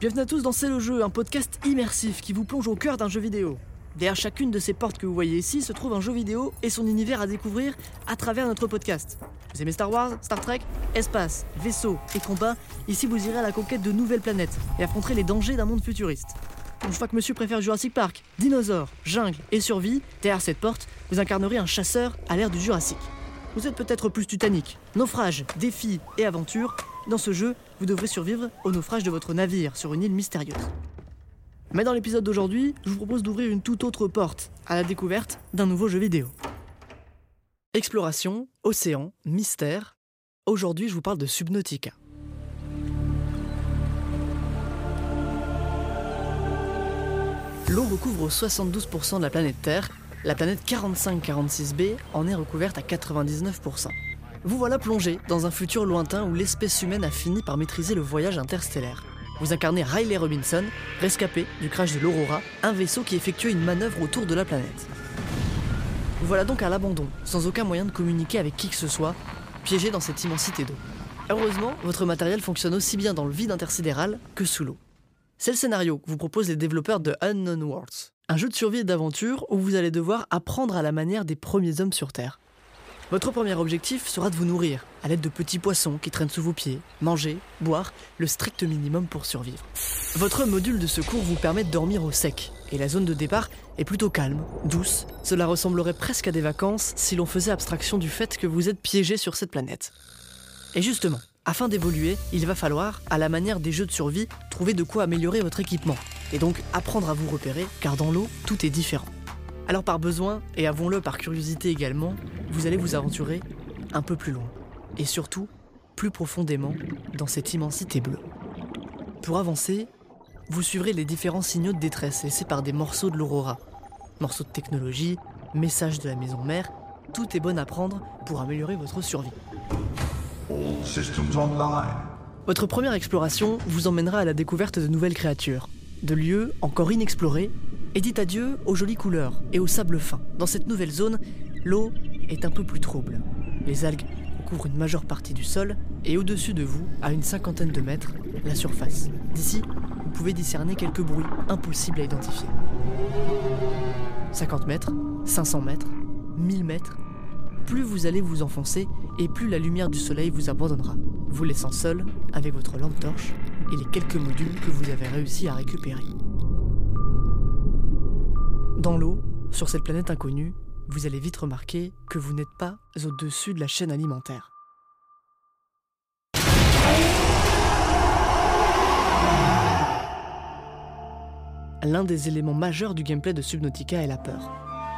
Bienvenue à tous dans C'est le jeu, un podcast immersif qui vous plonge au cœur d'un jeu vidéo. Derrière chacune de ces portes que vous voyez ici se trouve un jeu vidéo et son univers à découvrir à travers notre podcast. Vous aimez Star Wars, Star Trek, espace, vaisseau et combat Ici vous irez à la conquête de nouvelles planètes et affronterez les dangers d'un monde futuriste. Une fois que monsieur préfère Jurassic Park, dinosaures, jungle et survie, derrière cette porte, vous incarnerez un chasseur à l'ère du Jurassique. Vous êtes peut-être plus Titanic, naufrage, défis et aventure. Dans ce jeu, vous devrez survivre au naufrage de votre navire sur une île mystérieuse. Mais dans l'épisode d'aujourd'hui, je vous propose d'ouvrir une toute autre porte à la découverte d'un nouveau jeu vidéo. Exploration, océan, mystère. Aujourd'hui, je vous parle de Subnautica. L'eau recouvre 72% de la planète Terre. La planète 4546b en est recouverte à 99%. Vous voilà plongé dans un futur lointain où l'espèce humaine a fini par maîtriser le voyage interstellaire. Vous incarnez Riley Robinson, rescapé du crash de l'Aurora, un vaisseau qui effectuait une manœuvre autour de la planète. Vous voilà donc à l'abandon, sans aucun moyen de communiquer avec qui que ce soit, piégé dans cette immensité d'eau. Heureusement, votre matériel fonctionne aussi bien dans le vide intersidéral que sous l'eau. C'est le scénario que vous proposent les développeurs de Unknown Worlds, un jeu de survie et d'aventure où vous allez devoir apprendre à la manière des premiers hommes sur Terre. Votre premier objectif sera de vous nourrir, à l'aide de petits poissons qui traînent sous vos pieds, manger, boire, le strict minimum pour survivre. Votre module de secours vous permet de dormir au sec, et la zone de départ est plutôt calme, douce. Cela ressemblerait presque à des vacances si l'on faisait abstraction du fait que vous êtes piégé sur cette planète. Et justement, afin d'évoluer, il va falloir, à la manière des jeux de survie, trouver de quoi améliorer votre équipement. Et donc apprendre à vous repérer, car dans l'eau, tout est différent. Alors par besoin, et avouons-le par curiosité également, vous allez vous aventurer un peu plus loin. Et surtout, plus profondément, dans cette immensité bleue. Pour avancer, vous suivrez les différents signaux de détresse laissés par des morceaux de l'aurora. Morceaux de technologie, messages de la maison mère, tout est bon à prendre pour améliorer votre survie. Votre première exploration vous emmènera à la découverte de nouvelles créatures, de lieux encore inexplorés, et dites adieu aux jolies couleurs et au sable fin. Dans cette nouvelle zone, l'eau est un peu plus trouble. Les algues recouvrent une majeure partie du sol, et au-dessus de vous, à une cinquantaine de mètres, la surface. D'ici, vous pouvez discerner quelques bruits impossibles à identifier. 50 mètres, 500 mètres, 1000 mètres, plus vous allez vous enfoncer et plus la lumière du soleil vous abandonnera, vous laissant seul avec votre lampe torche et les quelques modules que vous avez réussi à récupérer. Dans l'eau, sur cette planète inconnue, vous allez vite remarquer que vous n'êtes pas au-dessus de la chaîne alimentaire. L'un des éléments majeurs du gameplay de Subnautica est la peur.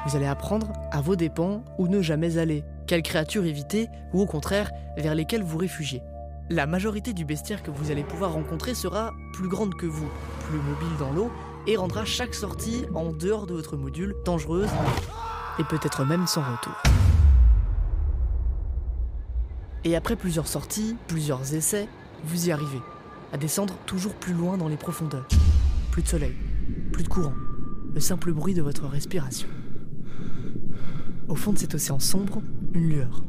Vous allez apprendre, à vos dépens, où ne jamais aller, quelles créatures éviter, ou au contraire, vers lesquelles vous réfugier. La majorité du bestiaire que vous allez pouvoir rencontrer sera plus grande que vous, plus mobile dans l'eau, et rendra chaque sortie en dehors de votre module dangereuse, et peut-être même sans retour. Et après plusieurs sorties, plusieurs essais, vous y arrivez, à descendre toujours plus loin dans les profondeurs. Plus de soleil, plus de courant, le simple bruit de votre respiration. Au fond de cet océan sombre, une lueur.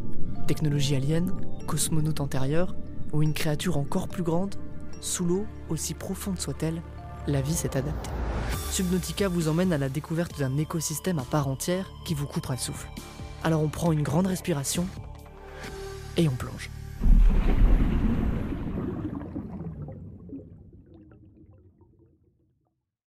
Technologie alien, cosmonaute antérieure, ou une créature encore plus grande, sous l'eau, aussi profonde soit-elle, la vie s'est adaptée. Subnautica vous emmène à la découverte d'un écosystème à part entière qui vous coupera le souffle. Alors on prend une grande respiration et on plonge.